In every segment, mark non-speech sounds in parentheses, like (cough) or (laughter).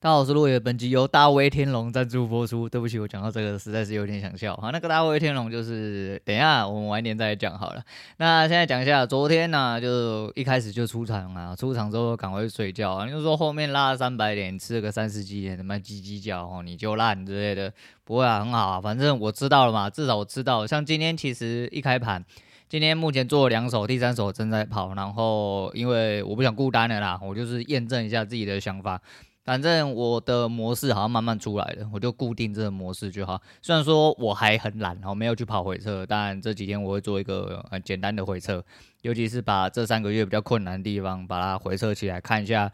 大家好，我是落叶，本集由大威天龙赞助播出。对不起，我讲到这个实在是有点想笑。好，那个大威天龙就是，等一下我们晚一点再讲好了。那现在讲一下，昨天呢、就一开始就出场啊，出场之后赶快睡觉啊。你就说后面拉了三百点，吃了个三十几点，什么叽叽叫哦，你就烂之类的，不会啊，很好啊，反正我知道了嘛，至少我知道。像今天其实一开盘，今天目前做了两手，第三手正在跑，然后因为我不想孤单了啦，我就是验证一下自己的想法。反正我的模式好像慢慢出来了，我就固定这个模式就好。虽然说我还很懒，我没有去跑回测，但这几天我会做一个很简单的回撤，尤其是把这三个月比较困难的地方把它回撤起来，看一下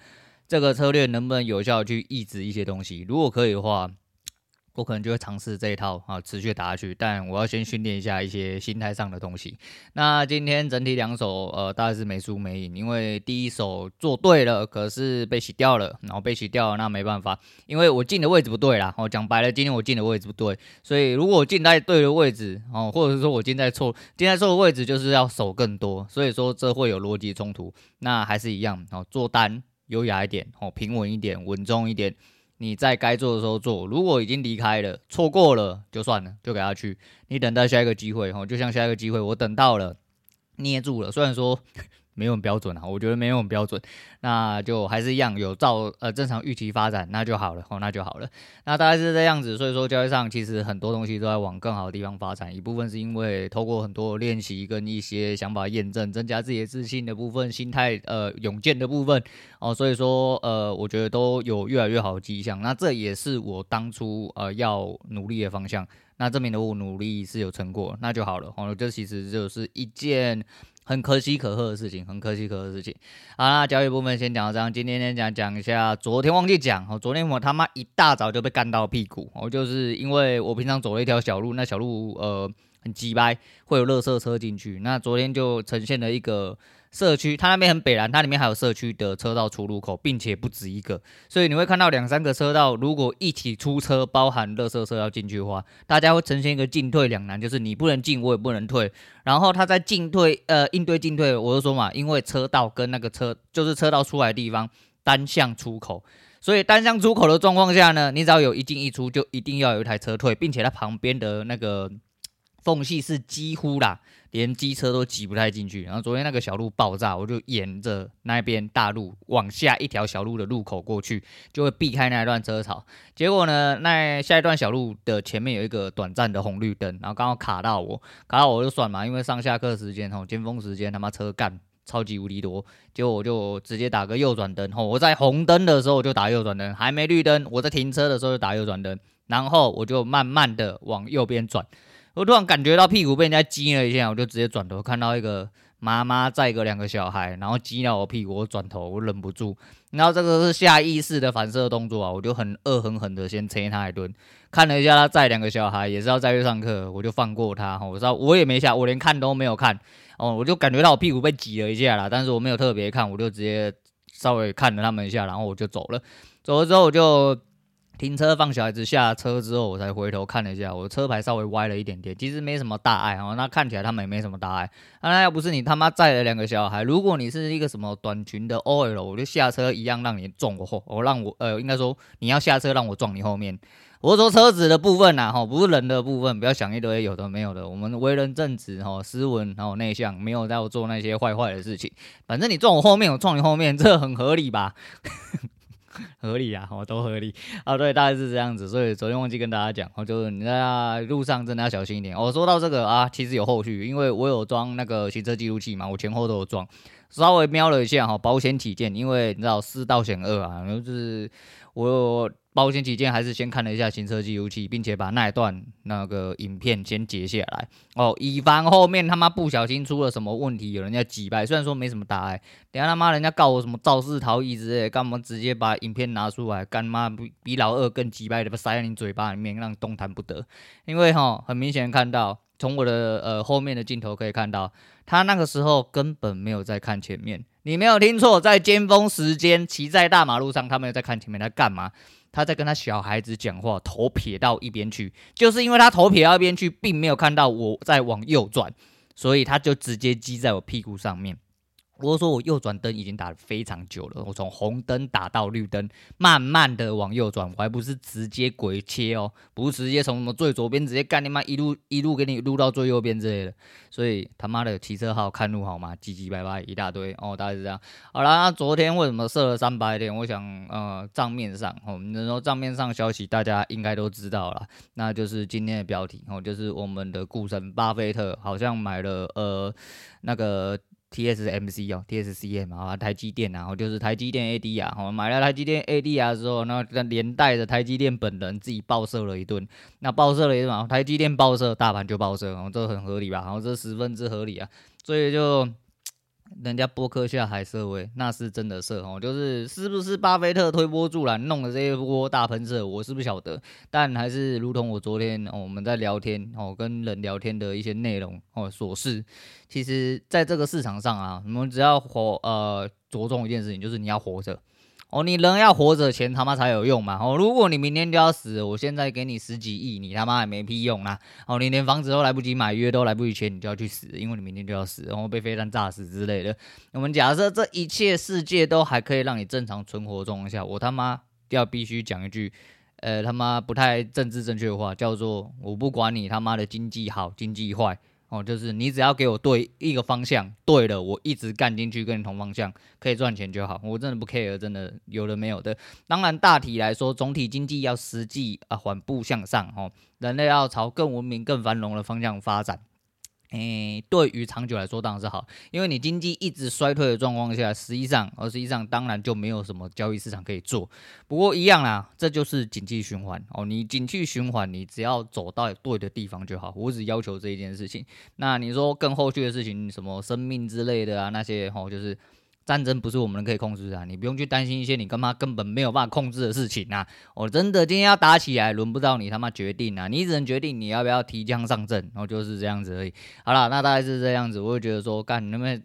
这个策略能不能有效去抑制一些东西。如果可以的话。我可能就会尝试这一套啊，持续打下去。但我要先训练一下一些心态上的东西。那今天整体两手，呃，大概是没输没赢，因为第一手做对了，可是被洗掉了，然后被洗掉了，那没办法，因为我进的位置不对啦。我讲白了，今天我进的位置不对，所以如果我进在对的位置，哦，或者是说我进在错，进在错的位置，就是要守更多，所以说这会有逻辑冲突。那还是一样，哦，做单优雅一点，哦，平稳一点，稳重一点。你在该做的时候做，如果已经离开了，错过了就算了，就给他去。你等待下一个机会，就像下一个机会，我等到了，捏住了。虽然说。没有很标准啊，我觉得没有很标准，那就还是一样有照呃正常预期发展，那就好了哦，那就好了。那大概是这样子，所以说交易上其实很多东西都在往更好的地方发展，一部分是因为透过很多练习跟一些想法验证，增加自己的自信的部分，心态呃勇健的部分哦，所以说呃我觉得都有越来越好的迹象。那这也是我当初呃要努力的方向。那证明了我努力是有成果，那就好了哦。这其实就是一件。很可喜可贺的事情，很可喜可贺的事情。好，那交易部分先讲到这样。今天先讲讲一下，昨天忘记讲哦。昨天我他妈一大早就被干到屁股哦，就是因为我平常走了一条小路，那小路呃很挤掰，会有垃圾车进去。那昨天就呈现了一个。社区，它那边很北蓝，它里面还有社区的车道出入口，并且不止一个，所以你会看到两三个车道，如果一起出车，包含垃圾车要进去的话，大家会呈现一个进退两难，就是你不能进，我也不能退。然后他在进退，呃，应对进退，我就说嘛，因为车道跟那个车就是车道出来的地方单向出口，所以单向出口的状况下呢，你只要有一进一出，就一定要有一台车退，并且它旁边的那个缝隙是几乎啦。连机车都挤不太进去，然后昨天那个小路爆炸，我就沿着那边大路往下一条小路的路口过去，就会避开那一段车潮。结果呢，那下一段小路的前面有一个短暂的红绿灯，然后刚好卡到我，卡到我就算嘛，因为上下课时间吼，尖峰时间他妈车干超级无敌多，结果我就直接打个右转灯吼，我在红灯的时候我就打右转灯，还没绿灯我在停车的时候就打右转灯，然后我就慢慢的往右边转。我突然感觉到屁股被人家挤了一下，我就直接转头看到一个妈妈载个两个小孩，然后挤到我屁股，我转头我忍不住，然后这个是下意识的反射动作啊，我就很恶狠狠的先捶他一顿，看了一下他载两个小孩也是要再去上课，我就放过他，我知道我也没下，我连看都没有看，哦，我就感觉到我屁股被挤了一下啦，但是我没有特别看，我就直接稍微看了他们一下，然后我就走了，走了之后我就。停车放小孩子下车之后，我才回头看了一下，我的车牌稍微歪了一点点，其实没什么大碍哦。那看起来他们也没什么大碍。那要不是你他妈载了两个小孩，如果你是一个什么短裙的 OL，我就下车一样让你撞我后，我让我呃，应该说你要下车让我撞你后面。我说车子的部分呐，哈，不是人的部分，不要想一堆有的没有的。我们为人正直，哈，斯文，然后内向，没有在我做那些坏坏的事情。反正你撞我后面，我撞你后面，这很合理吧？(laughs) 合理啊，哦，都合理啊，对，大概是这样子，所以昨天忘记跟大家讲，哦，就是你在路上真的要小心一点。我，说到这个啊，其实有后续，因为我有装那个行车记录器嘛，我前后都有装，稍微瞄了一下哈，保险起见，因为你知道四道险二啊，就是我。保险起见，还是先看了一下行车记录器，并且把那一段那个影片先截下来哦，以防后面他妈不小心出了什么问题，有人家击败。虽然说没什么大碍，等下他妈人家告我什么肇事逃逸之类，干嘛直接把影片拿出来，干妈比比老二更击败的，塞在你嘴巴里面，让你动弹不得。因为哈，很明显看到从我的呃后面的镜头可以看到，他那个时候根本没有在看前面。你没有听错，在尖峰时间骑在大马路上，他没有在看前面，他干嘛？他在跟他小孩子讲话，头撇到一边去，就是因为他头撇到一边去，并没有看到我在往右转，所以他就直接击在我屁股上面。我说我右转灯已经打得非常久了，我从红灯打到绿灯，慢慢的往右转，我还不是直接鬼切哦，不是直接从什么最左边直接干你妈一路一路给你撸到最右边之类的，所以他妈的骑车好看路好吗？唧唧歪歪一大堆哦，大概是这样。好啦，那昨天为什么设了三百点？我想呃账面上哦，然后账面上消息大家应该都知道了，那就是今天的标题哦，就是我们的股神巴菲特好像买了呃那个。TSMC 哦，TSCM 啊，台积电，然后就是台积电 ADR 啊，我买了台积电 ADR 之后，那连带着台积电本人自己暴射了一顿，那暴射了一顿嘛，台积电暴射，大盘就暴射，哦，这很合理吧？然后这十分之合理啊，所以就。人家波克夏还射威，那是真的社哦，就是是不是巴菲特推波助澜弄的这一波大喷射，我是不晓得，但还是如同我昨天哦我们在聊天哦跟人聊天的一些内容哦琐事，其实在这个市场上啊，我们只要活呃着重一件事情，就是你要活着。哦，你人要活着，钱他妈才有用嘛！哦，如果你明天就要死，我现在给你十几亿，你他妈也没屁用啦！哦，你连房子都来不及买，约都来不及签，你就要去死，因为你明天就要死，然后被飞弹炸死之类的。我们假设这一切世界都还可以让你正常存活状况下，我他妈要必须讲一句，呃，他妈不太政治正确的话，叫做我不管你他妈的经济好，经济坏。哦，就是你只要给我对一个方向，对了，我一直干进去，跟你同方向可以赚钱就好。我真的不 care，真的有的没有的。当然，大体来说，总体经济要实际啊缓步向上，哦，人类要朝更文明、更繁荣的方向发展。诶、对于长久来说当然是好，因为你经济一直衰退的状况下，实际上，而实际上当然就没有什么交易市场可以做。不过一样啦，这就是景气循环哦。你景气循环，你只要走到对的地方就好。我只要求这一件事情。那你说更后续的事情，什么生命之类的啊，那些哦，就是。战争不是我们可以控制的，你不用去担心一些你他妈根本没有办法控制的事情啊！我真的今天要打起来，轮不到你他妈决定啊，你只能决定你要不要提枪上阵，然后就是这样子而已。好了，那大概是这样子，我会觉得说，干你们。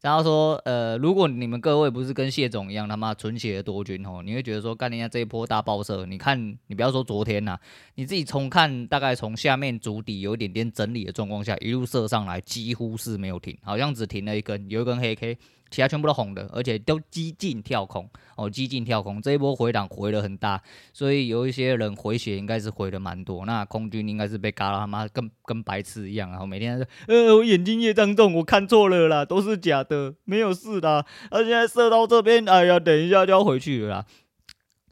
然后说，呃，如果你们各位不是跟谢总一样他妈纯血的多军吼，你会觉得说，干人家这一波大爆射，你看，你不要说昨天呐、啊，你自己从看，大概从下面足底有一点点整理的状况下，一路射上来，几乎是没有停，好像只停了一根，有一根黑 K。其他全部都红的，而且都激进跳空哦，激进跳空，这一波回档回的很大，所以有一些人回血应该是回的蛮多。那空军应该是被嘎了他妈跟跟白痴一样，然后每天说呃我眼睛业障重，我看错了啦，都是假的，没有事的。而现在射到这边，哎呀，等一下就要回去了啦。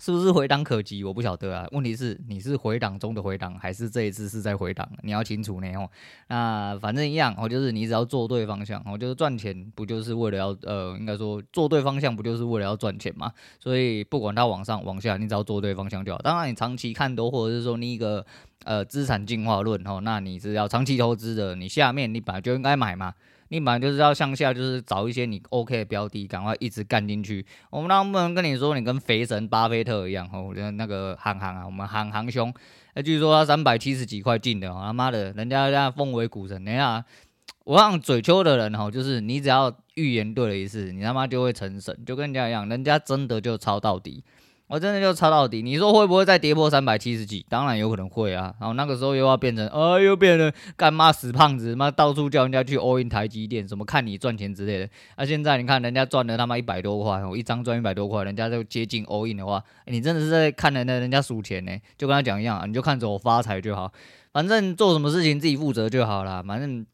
是不是回档可及？我不晓得啊。问题是你是回档中的回档，还是这一次是在回档？你要清楚呢哦。那反正一样哦，就是你只要做对方向哦，就是赚钱不就是为了要呃，应该说做对方向不就是为了要赚钱嘛？所以不管它往上往下，你只要做对方向就好。当然你长期看多，或者是说你一个呃资产进化论哦，那你是要长期投资的，你下面你本来就应该买嘛。你本来就是要向下，就是找一些你 OK 的标的，赶快一直干进去。我们能不能跟你说，你跟肥神巴菲特一样？哦，我觉得那个行行啊，我们行行兄，那据说他三百七十几块进的，他妈的，人家家奉为股神。等一下，我让嘴秋的人哈，就是你只要预言对了一次，你他妈就会成神，就跟人家一样，人家真的就抄到底。我真的就抄到底，你说会不会再跌破三百七十几？当然有可能会啊。然后那个时候又要变成，呃，又变成干嘛死胖子，妈到处叫人家去 all in 台积电，什么看你赚钱之类的。那、啊、现在你看人家赚了他妈一百多块，我一张赚一百多块，人家就接近 all in 的话，你真的是在看人家人家数钱呢？就跟他讲一样，你就看着我发财就好，反正做什么事情自己负责就好了，反正。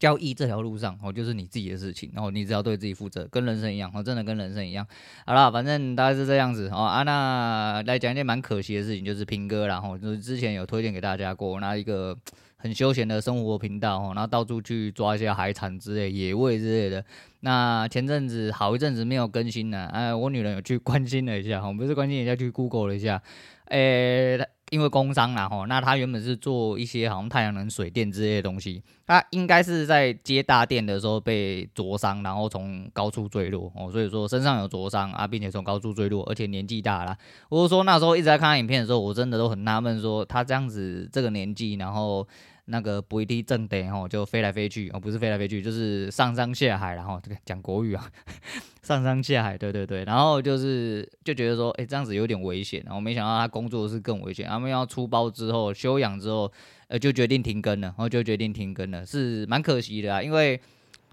交易这条路上哦，就是你自己的事情，然后你只要对自己负责，跟人生一样哦，真的跟人生一样。好了，反正大概是这样子哦。啊，那来讲一件蛮可惜的事情，就是平哥，然后就是之前有推荐给大家过，那一个很休闲的生活频道哦，然后到处去抓一些海产之类、野味之类的。那前阵子好一阵子没有更新了，哎，我女人有去 (laughs) 关心了一下，我不是关心一下，去 Google 了一下，诶。因为工伤啦吼，那他原本是做一些好像太阳能、水电之类的东西，他应该是在接大电的时候被灼伤，然后从高处坠落哦，所以说身上有灼伤啊，并且从高处坠落，而且年纪大了。我说那时候一直在看影片的时候，我真的都很纳闷，说他这样子这个年纪，然后。那个不一定正得吼，就飞来飞去哦，不是飞来飞去，就是上山下海，然后这个讲国语啊，(laughs) 上山下海，对对对，然后就是就觉得说，哎，这样子有点危险，然后没想到他工作是更危险，他们要出包之后休养之后，呃，就决定停更了，然后就决定停更了，是蛮可惜的啊，因为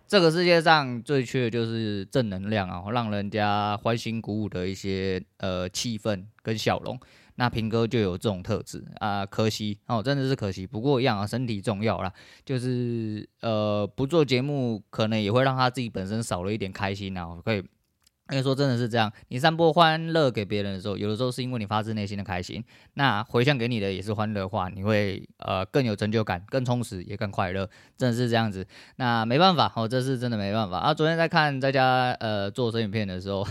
这个世界上最缺的就是正能量啊，让人家欢欣鼓舞的一些呃气氛跟笑容。那平哥就有这种特质啊，可惜哦，真的是可惜。不过一样啊，身体重要啦，就是呃不做节目，可能也会让他自己本身少了一点开心啊，可以。因为说真的是这样，你散播欢乐给别人的时候，有的时候是因为你发自内心的开心，那回向给你的也是欢乐的话，你会呃更有成就感、更充实也更快乐，真的是这样子。那没办法，哦，这是真的没办法啊。昨天在看在家呃做生影片的时候，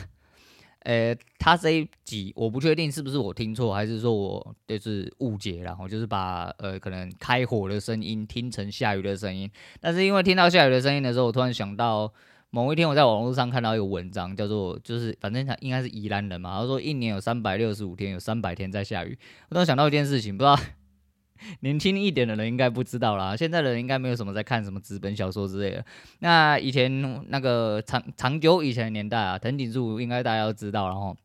呃，他这一集我不确定是不是我听错，还是说我就是误解，然后就是把呃可能开火的声音听成下雨的声音，但是因为听到下雨的声音的时候，我突然想到。某一天，我在网络上看到一个文章，叫做就是反正他应该是宜兰人嘛，他说一年有三百六十五天，有三百天在下雨。我突然想到一件事情，不知道 (laughs) 年轻一点的人应该不知道啦，现在的人应该没有什么在看什么纸本小说之类的。那以前那个长长久以前的年代啊，藤井树应该大家都知道，然后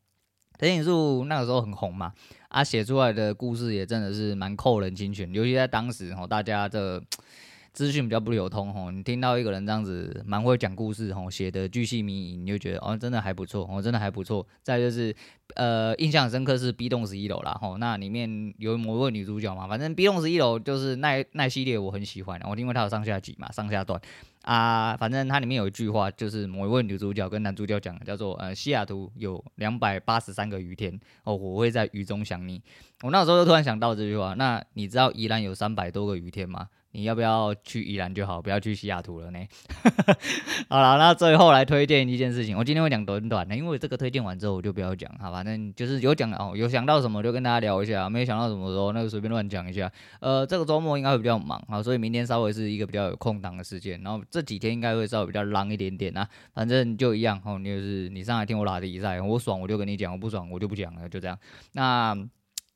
藤井树那个时候很红嘛，啊，写出来的故事也真的是蛮扣人心弦，尤其在当时哦，大家的。资讯比较不流通吼，你听到一个人这样子蛮会讲故事吼，写的巨细靡遗，你就觉得哦，真的还不错哦，真的还不错。再就是呃，印象深刻是《B 栋十一楼》啦吼，那里面有某位女主角嘛，反正《B 栋十一楼》就是那那系列我很喜欢，我因为它有上下集嘛，上下段啊，反正它里面有一句话，就是某一位女主角跟男主角讲，叫做呃，西雅图有两百八十三个雨天哦，我会在雨中想你。我那时候就突然想到这句话，那你知道宜兰有三百多个雨天吗？你要不要去宜兰就好，不要去西雅图了呢？(laughs) 好了，那最后来推荐一件事情，我今天会讲短短的，因为这个推荐完之后我就不要讲，好，反正就是有讲哦，有想到什么就跟大家聊一下，没想到什么时候那个随便乱讲一下。呃，这个周末应该会比较忙啊，所以明天稍微是一个比较有空档的时间，然后这几天应该会稍微比较浪一点点啊，反正就一样哦，你就是你上来听我拉的比赛，我爽我就跟你讲，我不爽我就不讲了，就这样。那。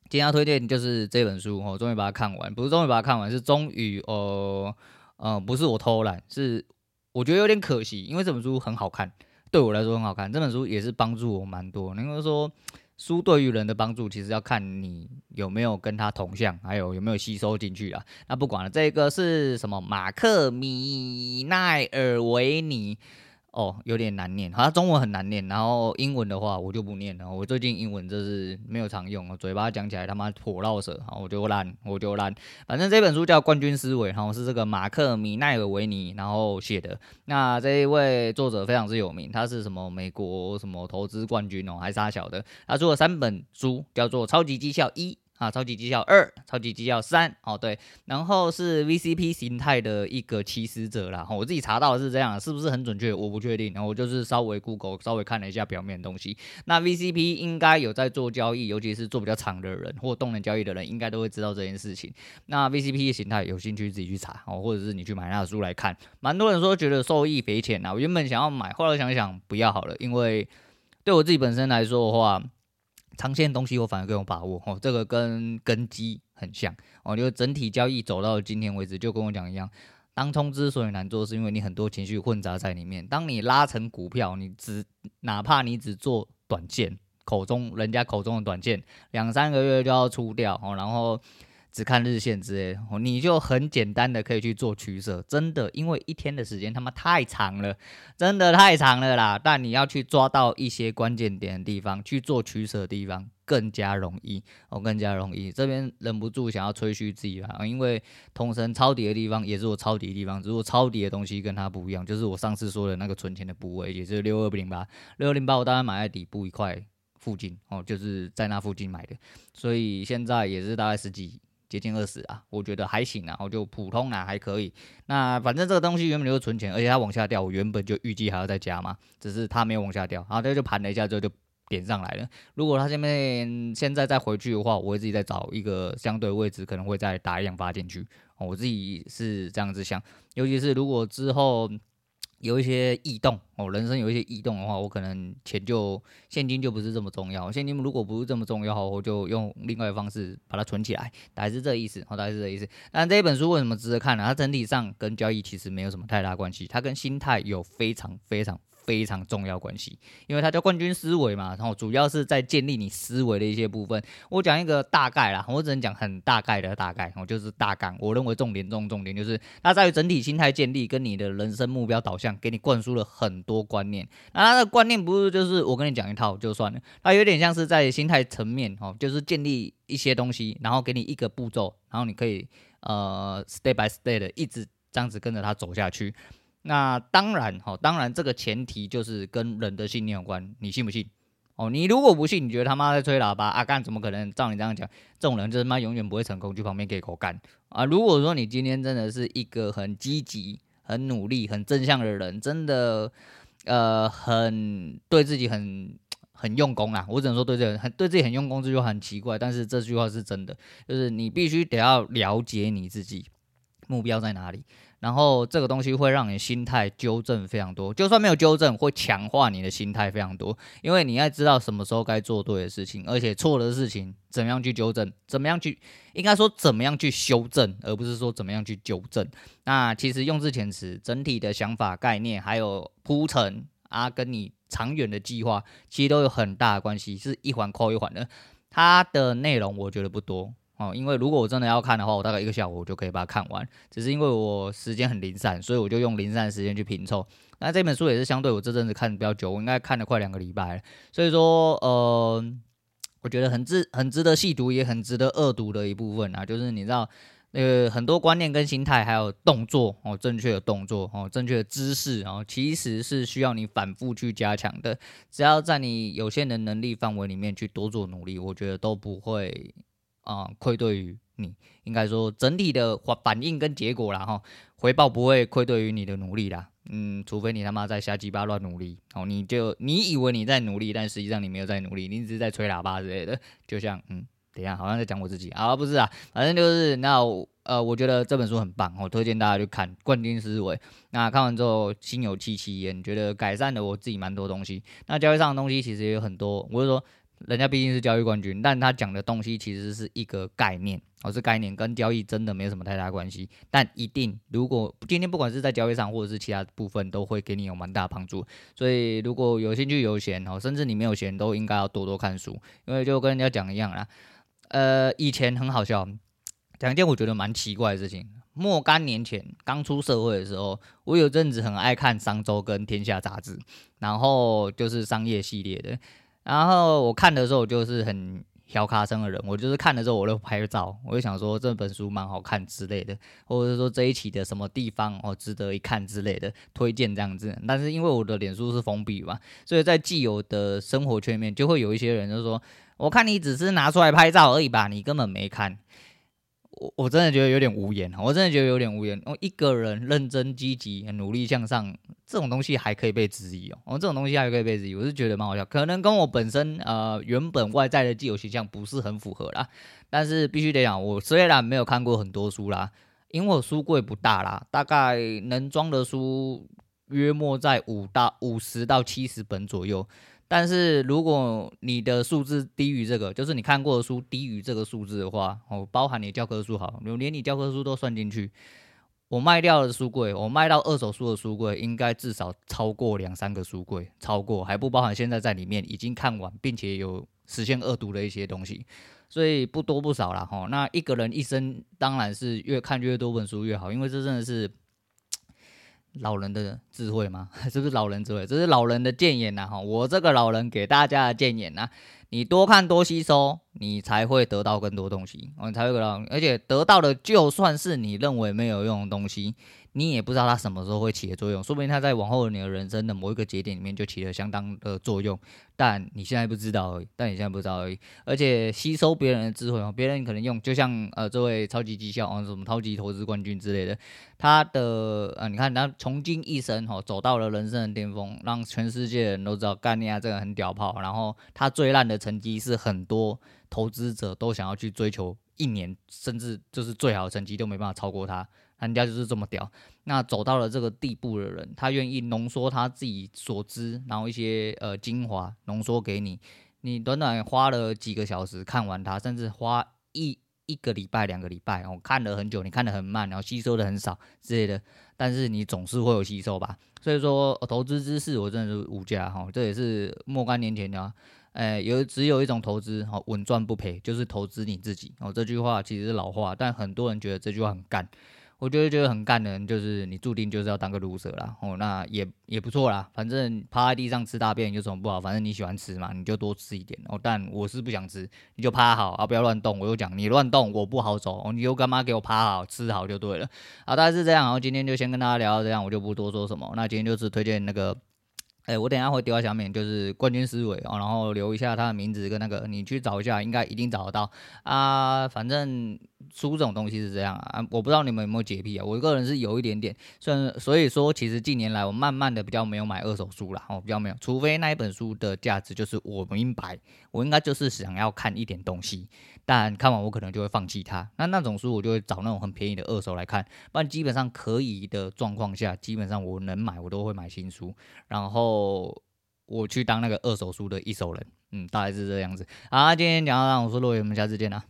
今天要推荐就是这本书，我终于把它看完，不是终于把它看完，是终于，呃，呃，不是我偷懒，是我觉得有点可惜，因为这本书很好看，对我来说很好看。这本书也是帮助我蛮多。因为说书对于人的帮助，其实要看你有没有跟他同向，还有有没有吸收进去啊。那不管了，这个是什么？马克米奈尔维尼。哦，有点难念，好像中文很难念，然后英文的话我就不念了。我最近英文就是没有常用，嘴巴讲起来他妈火绕舌，我就烂，我就烂。反正这本书叫《冠军思维》，然后是这个马克米奈尔维尼然后写的。那这一位作者非常之有名，他是什么美国什么投资冠军哦，还是他小的？他出了三本书，叫做《超级绩效一》。啊，超级绩效二，超级绩效三，哦对，然后是 VCP 形态的一个起始者啦。我自己查到的是这样，是不是很准确？我不确定。然后我就是稍微 Google 稍微看了一下表面的东西。那 VCP 应该有在做交易，尤其是做比较长的人或动能交易的人，应该都会知道这件事情。那 VCP 的形态有兴趣自己去查哦，或者是你去买那书来看。蛮多人说觉得受益匪浅啊，我原本想要买，后来想想不要好了，因为对我自己本身来说的话。长线东西我反而更有把握哦，这个跟根基很像哦，就整体交易走到今天为止，就跟我讲一样，当冲之所以难做，是因为你很多情绪混杂在里面。当你拉成股票，你只哪怕你只做短线，口中人家口中的短线，两三个月就要出掉哦，然后。只看日线之类的，你就很简单的可以去做取舍，真的，因为一天的时间他妈太长了，真的太长了啦。但你要去抓到一些关键点的地方去做取舍的地方更加容易哦，更加容易。这边忍不住想要吹嘘自己啦，因为同城抄底的地方也是我抄底的地方，只是我抄底的东西跟他不一样，就是我上次说的那个存钱的部位，也是六二零八，六二零八我当然买在底部一块附近哦，就是在那附近买的，所以现在也是大概十几。接近二十啊，我觉得还行啊，我就普通啊，还可以。那反正这个东西原本就是存钱，而且它往下掉，我原本就预计还要再加嘛，只是它没有往下掉，然后它就盘了一下之后就点上来了。如果它现在现在再回去的话，我会自己再找一个相对位置，可能会再打一两发进去。我自己是这样子想，尤其是如果之后。有一些异动哦，人生有一些异动的话，我可能钱就现金就不是这么重要。现金如果不是这么重要，我就用另外的方式把它存起来，大概是这个意思，哦大概是这个意思。但这本书为什么值得看呢？它整体上跟交易其实没有什么太大关系，它跟心态有非常非常非常重要关系，因为它叫冠军思维嘛，然后主要是在建立你思维的一些部分。我讲一个大概啦，我只能讲很大概的大概，我就是大纲。我认为重点中重点就是它在于整体心态建立跟你的人生目标导向，给你灌输了很多观念。那它的观念不是就是我跟你讲一套就算了，它有点像是在心态层面哦，就是建立一些东西，然后给你一个步骤，然后你可以呃 step by step 的一直这样子跟着它走下去。那当然，哈，当然这个前提就是跟人的信念有关，你信不信？哦，你如果不信，你觉得他妈在吹喇叭啊？干怎么可能？照你这样讲，这种人就是妈永远不会成功，去旁边给狗干啊！如果说你今天真的是一个很积极、很努力、很正向的人，真的，呃，很对自己很很用功啊！我只能说对这很对自己很用功，这句话很奇怪，但是这句话是真的，就是你必须得要了解你自己目标在哪里。然后这个东西会让你心态纠正非常多，就算没有纠正，会强化你的心态非常多，因为你要知道什么时候该做对的事情，而且错的事情怎么样去纠正，怎么样去，应该说怎么样去修正，而不是说怎么样去纠正。那其实用字遣词、整体的想法概念，还有铺陈啊，跟你长远的计划，其实都有很大的关系，是一环扣一环的。它的内容我觉得不多。哦，因为如果我真的要看的话，我大概一个下午我就可以把它看完。只是因为我时间很零散，所以我就用零散的时间去拼凑。那这本书也是相对我这阵子看的比较久，我应该看了快两个礼拜了。所以说，呃，我觉得很值很值得细读，也很值得恶读的一部分啊，就是你知道，呃，很多观念跟心态，还有动作哦，正确的动作哦，正确的姿势，哦其实是需要你反复去加强的。只要在你有限的能力范围里面去多做努力，我觉得都不会。啊、愧对于你，应该说整体的反反应跟结果啦，哈，回报不会愧对于你的努力啦，嗯，除非你他妈在瞎鸡巴乱努力，哦，你就你以为你在努力，但实际上你没有在努力，你只是在吹喇叭之类的，就像，嗯，等一下，好像在讲我自己啊，不是啊，反正就是那，呃，我觉得这本书很棒，我推荐大家去看《冠军思维》，那看完之后心有戚戚焉，觉得改善了我自己蛮多东西，那交易上的东西其实也有很多，我就说。人家毕竟是交易冠军，但他讲的东西其实是一个概念，哦，是概念，跟交易真的没有什么太大关系。但一定，如果今天不管是在交易上，或者是其他部分，都会给你有蛮大帮助。所以如果有兴趣有闲哦，甚至你没有闲，都应该要多多看书，因为就跟人家讲一样啦。呃，以前很好笑，讲一件我觉得蛮奇怪的事情。若干年前刚出社会的时候，我有阵子很爱看《商周》跟《天下》杂志，然后就是商业系列的。然后我看的时候，我就是很小卡生的人，我就是看的时候，我就拍照，我就想说这本书蛮好看之类的，或者说这一期的什么地方哦值得一看之类的推荐这样子。但是因为我的脸书是封闭嘛，所以在既有的生活圈里面就会有一些人就说，我看你只是拿出来拍照而已吧，你根本没看。我我真的觉得有点无言，我真的觉得有点无言。我一个人认真积极、努力向上，这种东西还可以被质疑哦。哦，这种东西还可以被质疑，我是觉得蛮好笑。可能跟我本身呃原本外在的既有形象不是很符合啦。但是必须得讲，我虽然没有看过很多书啦，因为我书柜不大啦，大概能装的书约莫在五到五十到七十本左右。但是如果你的数字低于这个，就是你看过的书低于这个数字的话，哦，包含你教科书好，连你教科书都算进去，我卖掉的书柜，我卖到二手书的书柜，应该至少超过两三个书柜，超过还不包含现在在里面已经看完并且有实现恶读的一些东西，所以不多不少啦。哈。那一个人一生当然是越看越多本书越好，因为这真的是。老人的智慧吗？(laughs) 是不是老人智慧？这是老人的建言呐！哈，我这个老人给大家的建言呐，你多看多吸收，你才会得到更多东西，你才会得到，而且得到的就算是你认为没有用的东西。你也不知道它什么时候会起的作用，说不定它在往后你的人生的某一个节点里面就起了相当的作用，但你现在不知道而已，但你现在不知道而已。而且吸收别人的智慧哦，别人可能用，就像呃这位超级绩效哦，什么超级投资冠军之类的，他的呃你看他穷尽一生哦走到了人生的巅峰，让全世界人都知道干尼亚这个很屌炮。然后他最烂的成绩是很多投资者都想要去追求，一年甚至就是最好的成绩都没办法超过他。人家就是这么屌，那走到了这个地步的人，他愿意浓缩他自己所知，然后一些呃精华浓缩给你，你短短花了几个小时看完它，甚至花一一个礼拜、两个礼拜，我看了很久，你看得很慢，然后吸收的很少之类的，但是你总是会有吸收吧。所以说，投资知识我真的是无价哈，这也是若干年前的，哎，有只有一种投资哈，稳赚不赔，就是投资你自己哦。这句话其实是老话，但很多人觉得这句话很干。我觉得觉得很干的人，就是你注定就是要当个 loser 啦。哦，那也也不错啦，反正趴在地上吃大便有什么不好？反正你喜欢吃嘛，你就多吃一点哦。但我是不想吃，你就趴好啊，不要乱动。我又讲你乱动，我不好走哦。你又干嘛给我趴好吃好就对了啊？大概是这样，然后今天就先跟大家聊到这样，我就不多说什么。那今天就是推荐那个。哎、我等一下会丢在下面，就是冠军思维哦，然后留一下他的名字跟那个，你去找一下，应该一定找得到啊。反正书这种东西是这样啊，我不知道你们有没有洁癖啊，我个人是有一点点，虽然所以说其实近年来我慢慢的比较没有买二手书了，哦，比较没有，除非那一本书的价值就是我明白，我应该就是想要看一点东西。但看完我可能就会放弃它，那那种书我就会找那种很便宜的二手来看，不然基本上可以的状况下，基本上我能买我都会买新书，然后我去当那个二手书的一手人，嗯，大概是这样子。好，今天讲到这，我是洛伟，我们下次见啦。